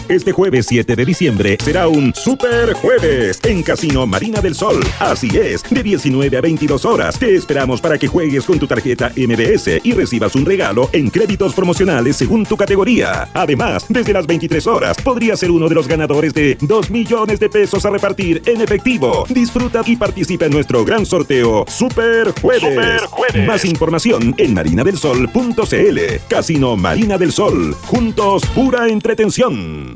Speaker 5: Este jueves 7 de diciembre será un super jueves en Casino Marina del Sol. Así es, de 19 a 22 horas. Te esperamos para que juegues con tu tarjeta MBS y recibas un regalo en créditos promocionales según tu categoría. Además, desde las 23 horas podrías ser uno de los ganadores de 2 millones de pesos a repartir en efectivo. Disfruta y participa en nuestro gran sorteo Super Jueves. Super jueves. Más información en marinadelsol.cl. Casino Marina del Sol. Juntos, pura entretención.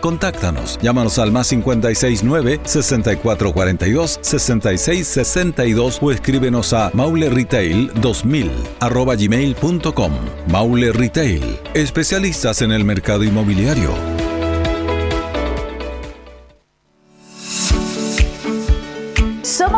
Speaker 6: Contáctanos. Llámanos al más 569 6442 6662 o escríbenos a mauleretail2000 arroba gmail.com. Maule Retail, especialistas en el mercado inmobiliario.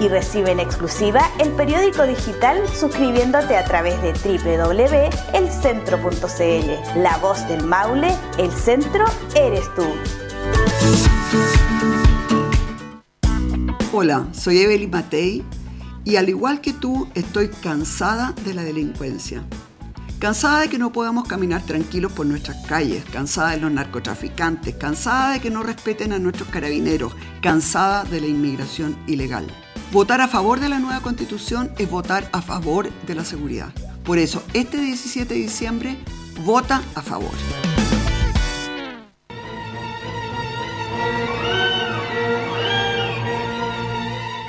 Speaker 7: y recibe en exclusiva el periódico digital suscribiéndote a través de www.elcentro.cl. La voz del Maule, el centro eres tú.
Speaker 8: Hola, soy Evelyn Matei y al igual que tú estoy cansada de la delincuencia. Cansada de que no podamos caminar tranquilos por nuestras calles, cansada de los narcotraficantes, cansada de que no respeten a nuestros carabineros, cansada de la inmigración ilegal. Votar a favor de la nueva constitución es votar a favor de la seguridad. Por eso, este 17 de diciembre, vota a favor.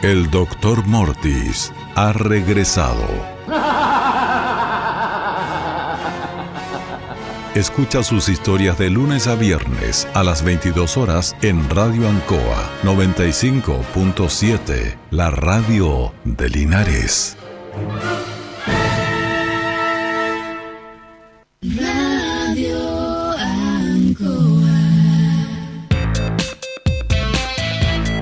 Speaker 6: El doctor Mortis ha regresado. Escucha sus historias de lunes a viernes a las 22 horas en Radio Ancoa 95.7, la radio de Linares.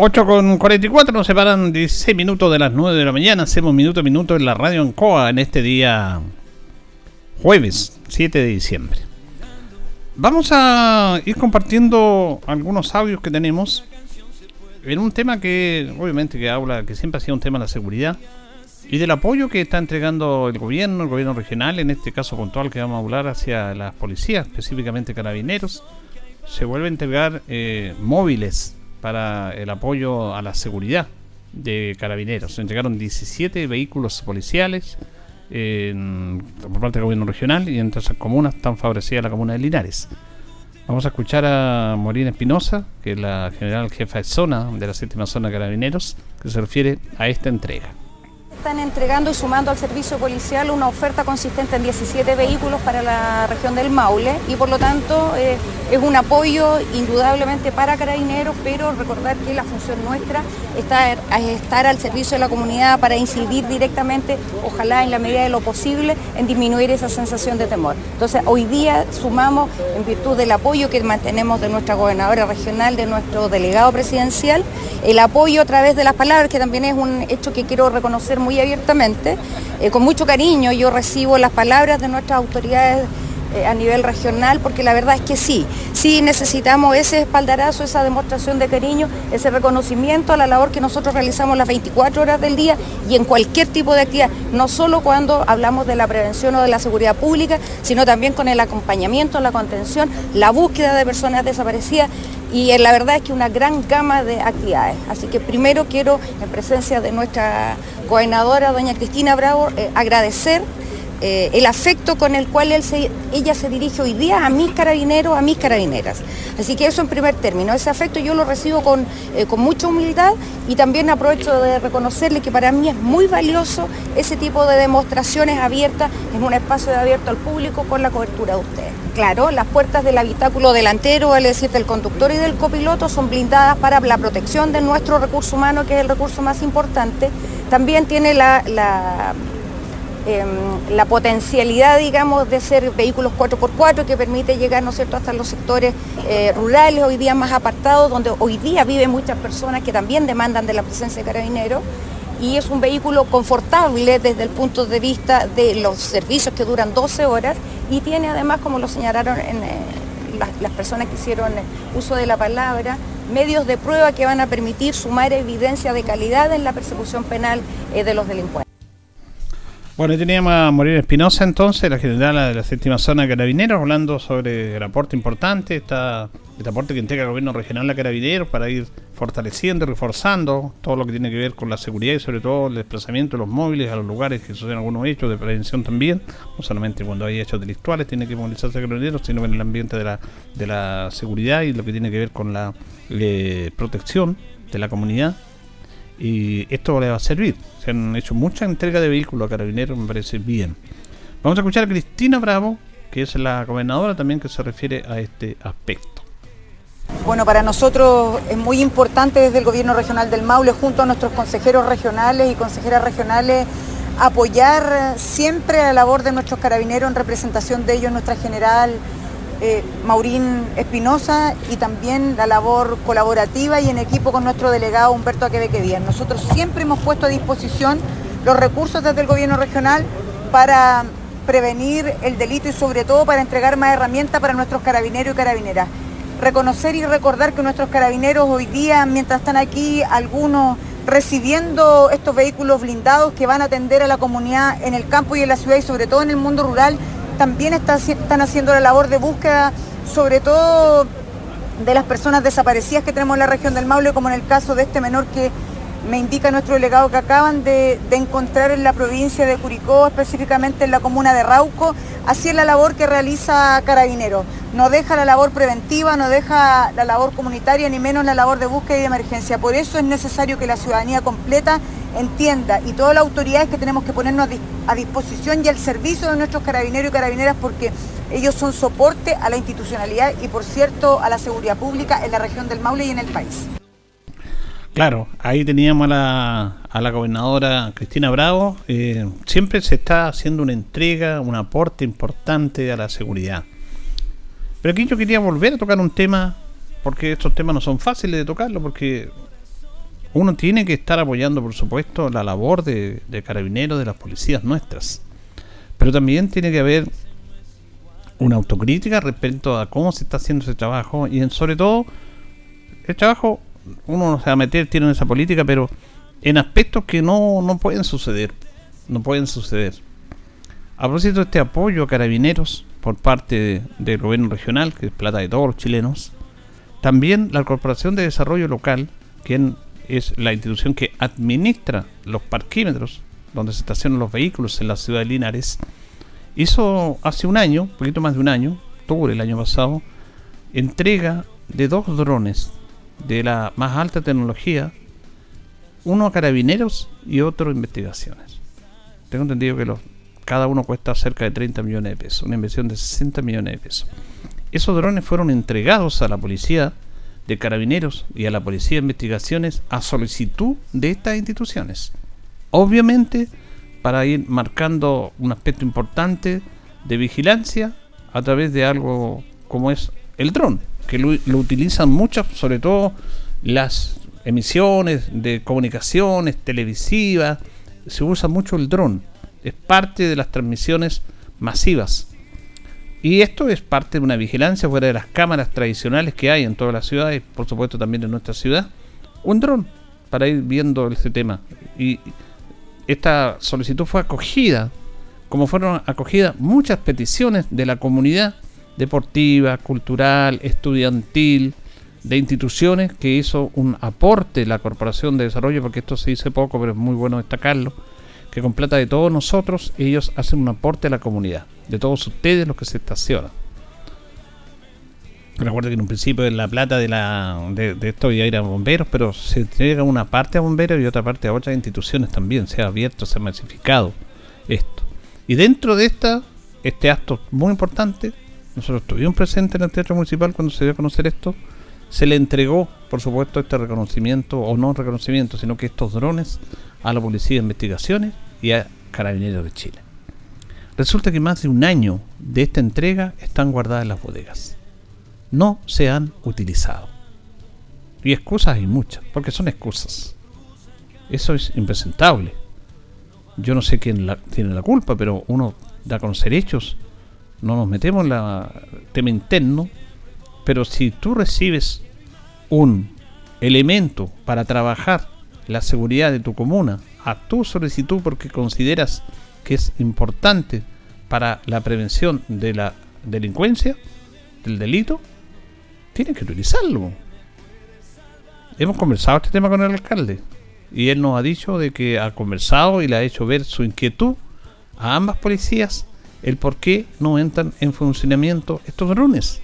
Speaker 1: Ocho con 44 nos separan 16 minutos de las 9 de la mañana. Hacemos minuto a minuto en la radio en COA en este día jueves 7 de diciembre. Vamos a ir compartiendo algunos audios que tenemos en un tema que obviamente que habla, que siempre ha sido un tema de la seguridad y del apoyo que está entregando el gobierno, el gobierno regional, en este caso puntual que vamos a hablar hacia las policías, específicamente carabineros, se vuelve a entregar eh, móviles para el apoyo a la seguridad de carabineros. Se entregaron 17 vehículos policiales por parte del gobierno regional y entre esas comunas están favorecidas la comuna de Linares. Vamos a escuchar a Morina Espinosa, que es la general jefa de zona de la séptima zona de carabineros, que se refiere a esta entrega.
Speaker 9: Están entregando y sumando al servicio policial una oferta consistente en 17 vehículos para la región del Maule y por lo tanto eh, es un apoyo indudablemente para carabineros, pero recordar que la función nuestra está, es estar al servicio de la comunidad para incidir directamente, ojalá en la medida de lo posible, en disminuir esa sensación de temor. Entonces hoy día sumamos, en virtud del apoyo que mantenemos de nuestra gobernadora regional, de nuestro delegado presidencial, el apoyo a través de las palabras, que también es un hecho que quiero reconocer muy abiertamente. Eh, con mucho cariño yo recibo las palabras de nuestras autoridades a nivel regional, porque la verdad es que sí, sí necesitamos ese espaldarazo, esa demostración de cariño, ese reconocimiento a la labor que nosotros realizamos las 24 horas del día y en cualquier tipo de actividad, no solo cuando hablamos de la prevención o de la seguridad pública, sino también con el acompañamiento, la contención, la búsqueda de personas desaparecidas y la verdad es que una gran gama de actividades. Así que primero quiero, en presencia de nuestra gobernadora, doña Cristina Bravo, eh, agradecer eh, el afecto con el cual ella se dirige hoy día a mis carabineros, a mis carabineras. Así que eso en primer término, ese afecto yo lo recibo con, eh, con mucha humildad y también aprovecho de reconocerle que para mí es muy valioso ese tipo de demostraciones abiertas en un espacio abierto al público con la cobertura de ustedes. Claro, las puertas del habitáculo delantero, es decir, del conductor y del copiloto, son blindadas para la protección de nuestro recurso humano, que es el recurso más importante. También tiene la Em, la potencialidad, digamos, de ser vehículos 4x4 que permite llegar, ¿no cierto?, hasta los sectores eh, rurales, hoy día más apartados, donde hoy día viven muchas personas que también demandan de la presencia de carabineros. Y es un vehículo confortable desde el punto de vista de los servicios que duran 12 horas y tiene además, como lo señalaron eh, las, personas que hicieron uso de la palabra, medios de prueba que van a permitir sumar evidencia de calidad en la persecución penal eh, de los delincuentes.
Speaker 1: Bueno, teníamos a Morena Espinosa entonces, la general de la séptima zona de Carabineros, hablando sobre el aporte importante, esta, este aporte que entrega el gobierno regional a Carabineros para ir fortaleciendo, reforzando todo lo que tiene que ver con la seguridad y sobre todo el desplazamiento de los móviles a los lugares que suceden algunos hechos de prevención también, no solamente cuando hay hechos delictuales tiene que movilizarse Carabineros, sino en el ambiente de la, de la seguridad y lo que tiene que ver con la eh, protección de la comunidad y esto le va a servir. Se han hecho mucha entrega de vehículos a carabineros, me parece bien. Vamos a escuchar a Cristina Bravo, que es la gobernadora también que se refiere a este aspecto.
Speaker 9: Bueno, para nosotros es muy importante desde el Gobierno Regional del Maule, junto a nuestros consejeros regionales y consejeras regionales, apoyar siempre la labor de nuestros carabineros en representación de ellos, nuestra general eh, Maurín Espinosa y también la labor colaborativa y en equipo con nuestro delegado Humberto Aquebeque Díaz. Nosotros siempre hemos puesto a disposición los recursos desde el gobierno regional para prevenir el delito y sobre todo para entregar más herramientas para nuestros carabineros y carabineras. Reconocer y recordar que nuestros carabineros hoy día, mientras están aquí algunos recibiendo estos vehículos blindados que van a atender a la comunidad en el campo y en la ciudad y sobre todo en el mundo rural, también están haciendo la labor de búsqueda, sobre todo de las personas desaparecidas que tenemos en la región del Maule, como en el caso de este menor que me indica nuestro delegado que acaban de, encontrar en la provincia de Curicó, específicamente en la comuna de Rauco. Así es la labor que realiza Carabinero. No deja la labor preventiva, no deja la labor comunitaria, ni menos la labor de búsqueda y de emergencia. Por eso es necesario que la ciudadanía completa entienda y todas las autoridades que tenemos que ponernos a, disposición y al servicio de nuestros carabineros y carabineras porque ellos son soporte a la institucionalidad y por cierto a la seguridad pública en la región del Maule y en el país.
Speaker 1: Claro, ahí teníamos a la, gobernadora Cristina Bravo. Eh, siempre se está haciendo una entrega, un aporte importante a la seguridad. Pero aquí yo quería volver a tocar un tema, porque estos temas no son fáciles de tocarlo, porque uno tiene que estar apoyando, por supuesto, la labor de, carabineros, de las policías nuestras. Pero también tiene que haber una autocrítica respecto a cómo se está haciendo ese trabajo y sobre todo el trabajo uno no se va a meter tiene en esa política pero en aspectos que no, no pueden suceder no pueden suceder a propósito de este apoyo a carabineros por parte del gobierno regional que es plata de todos los chilenos también la Corporación de Desarrollo Local quien es la institución que administra los parquímetros donde se estacionan los vehículos en la ciudad de Linares hizo hace un año, un poquito más de un año, octubre el año pasado, entrega de dos drones de la más alta tecnología, uno a carabineros y otro a investigaciones. Tengo entendido que los, cada uno cuesta cerca de 30 millones de pesos, una inversión de 60 millones de pesos. Esos drones fueron entregados a la policía de carabineros y a la policía de investigaciones a solicitud de estas instituciones. Obviamente, para ir marcando un aspecto importante de vigilancia a través de algo como es el dron, que lo, utilizan muchas, sobre todo las emisiones de comunicaciones televisivas, se usa mucho el dron, es parte de las transmisiones masivas. Y esto es parte de una vigilancia fuera de las cámaras tradicionales que hay en todas las ciudades, por supuesto también en nuestra ciudad, un dron para ir viendo este tema. Y esta solicitud fue acogida, como fueron acogidas muchas peticiones de la comunidad deportiva, cultural, estudiantil, de instituciones que hizo un aporte la Corporación de Desarrollo, porque esto se dice poco, pero es muy bueno destacarlo, que con plata de todos nosotros ellos hacen un aporte a la comunidad, de todos ustedes los que se estacionan. Recuerdo que en un principio la plata de, la, de, esto iba a ir a bomberos, pero se entrega una parte a bomberos y otra parte a otras instituciones también. Se ha abierto, se ha masificado esto. Y dentro de esta, este acto muy importante, nosotros estuvimos presentes en el Teatro Municipal cuando se dio a conocer esto. Se le entregó, por supuesto, este reconocimiento, o no reconocimiento, sino que estos drones a la Policía de Investigaciones y a Carabineros de Chile. Resulta que más de un año de esta entrega están guardadas en las bodegas no se han utilizado. Y excusas hay muchas, porque son excusas. Eso es impresentable. Yo no sé quién tiene la culpa, pero uno da a conocer hechos. No nos metemos en el tema interno, pero si tú recibes un elemento para trabajar la seguridad de tu comuna a tu solicitud porque consideras que es importante para la prevención de la delincuencia, del delito, tienen que utilizarlo. Hemos conversado este tema con el alcalde y él nos ha dicho de que ha conversado y le ha hecho ver su inquietud a ambas policías el por qué no entran en funcionamiento estos drones.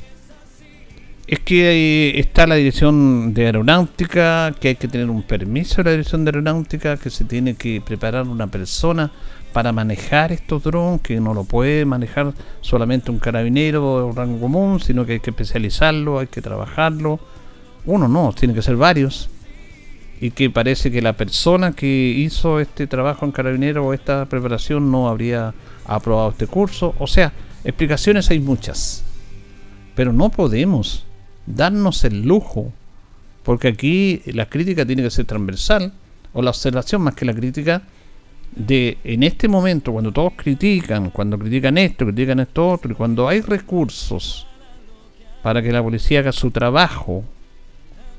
Speaker 1: Es que está la dirección de aeronáutica, que hay que tener un permiso de la dirección de aeronáutica, que se tiene que preparar una persona para manejar estos drones, que no lo puede manejar solamente un carabinero o rango común, sino que hay que especializarlo, hay que trabajarlo. Uno no, tiene que ser varios. Y que parece que la persona que hizo este trabajo en carabinero o esta preparación no habría aprobado este curso. O sea, explicaciones hay muchas. Pero no podemos darnos el lujo, porque aquí la crítica tiene que ser transversal, o la observación más que la crítica, de en este momento, cuando todos critican, cuando critican esto, critican esto otro, y cuando hay recursos para que la policía haga su trabajo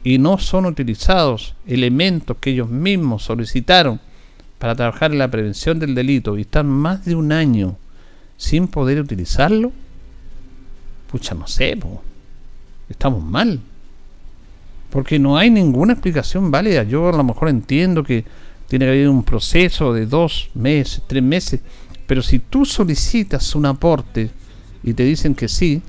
Speaker 1: y no son utilizados elementos que ellos mismos solicitaron para trabajar en la prevención del delito y están más de un año sin poder utilizarlo, pucha, no sé, estamos mal. Porque no hay ninguna explicación válida. Yo a lo mejor entiendo que tiene que haber un proceso de dos meses, tres meses. Pero si tú solicitas un aporte y te dicen que sí,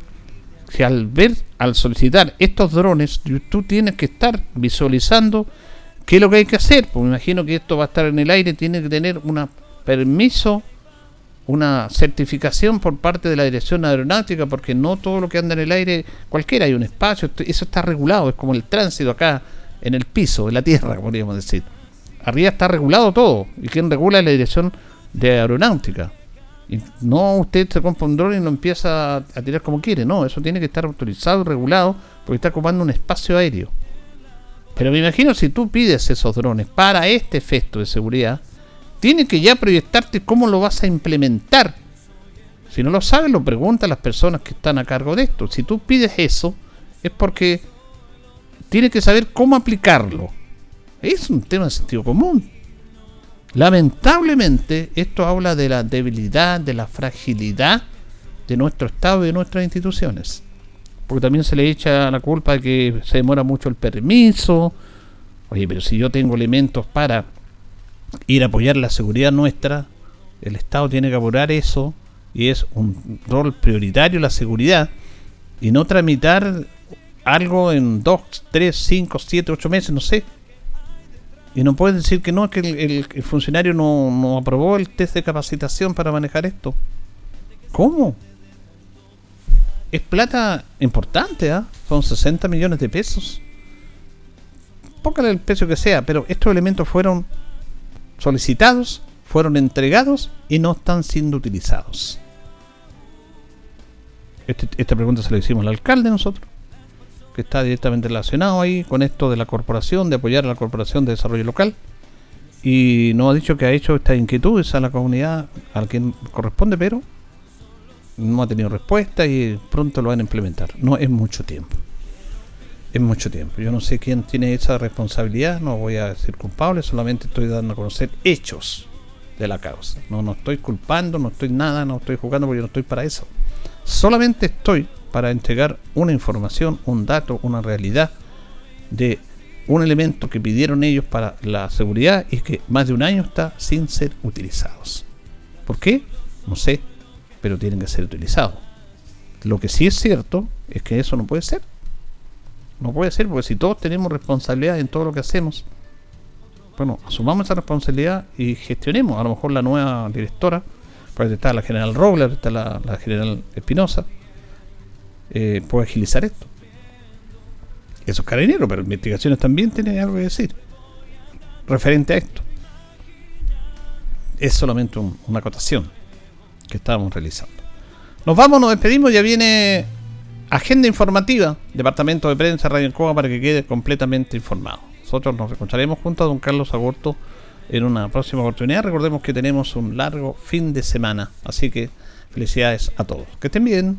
Speaker 1: que al ver, al solicitar estos drones, tú tienes que estar visualizando qué es lo que hay que hacer. Pues me imagino que esto va a estar en el aire, tiene que tener un permiso, una certificación por parte de la Dirección Aeronáutica, porque no todo lo que anda en el aire, cualquiera, hay un espacio, eso está regulado, es como el tránsito acá en el piso, en la tierra, podríamos decir arriba está regulado todo. Y quien regula es la dirección de aeronáutica. Y no usted se dron y lo empieza a, tirar como quiere. No, eso tiene que estar autorizado y regulado porque está ocupando un espacio aéreo. Pero me imagino si tú pides esos drones para este efecto de seguridad, tiene que ya proyectarte cómo lo vas a implementar. Si no lo sabes, lo pregunta a las personas que están a cargo de esto. Si tú pides eso, es porque tienes que saber cómo aplicarlo. Es un tema de sentido común. Lamentablemente, esto habla de la debilidad, de la fragilidad de nuestro Estado y de nuestras instituciones. Porque también se le echa la culpa de que se demora mucho el permiso. Oye, pero si yo tengo elementos para ir a apoyar la seguridad nuestra, el Estado tiene que apurar eso y es un rol prioritario la seguridad y no tramitar algo en 2, 3, 5, 7, 8 meses, no sé. Y no pueden decir que no, es que el, funcionario no, no, aprobó el test de capacitación para manejar esto. ¿Cómo? Es plata importante, ¿ah? Son 60 millones de pesos. Póngale el precio que sea, pero estos elementos fueron solicitados, fueron entregados y no están siendo utilizados. Este, esta pregunta se la hicimos al alcalde nosotros, que está directamente relacionado ahí con esto de la corporación, de apoyar a la corporación de desarrollo local. Y nos ha dicho que ha hecho estas inquietudes a la comunidad al que corresponde, pero no ha tenido respuesta y pronto lo van a implementar. No es mucho tiempo. Es mucho tiempo. Yo no sé quién tiene esa responsabilidad, no voy a decir culpable, solamente estoy dando a conocer hechos de la causa. No, no estoy culpando, no estoy nada, no estoy jugando porque yo no estoy para eso. Solamente estoy para entregar una información, un dato, una realidad de un elemento que pidieron ellos para la seguridad y que más de un año está sin ser utilizados. ¿Por qué? No sé, pero tienen que ser utilizados. Lo que sí es cierto es que eso no puede ser. No puede ser, porque si todos tenemos responsabilidad en todo lo que hacemos, bueno, asumamos esa responsabilidad y gestionemos. A lo mejor la nueva directora pues está la general Robler, está la, general Espinosa, eh, puede agilizar esto. Eso es carabinero, pero investigaciones también tienen algo que decir referente a esto. Es solamente una acotación que estábamos realizando. Nos vamos, nos despedimos, ya viene agenda informativa, Departamento de Prensa, Radio Encoba, para que quede completamente informado. Nosotros nos encontraremos junto a don Carlos Agurto en una próxima oportunidad. Recordemos que tenemos un largo fin de semana, así que felicidades a todos. Que estén bien.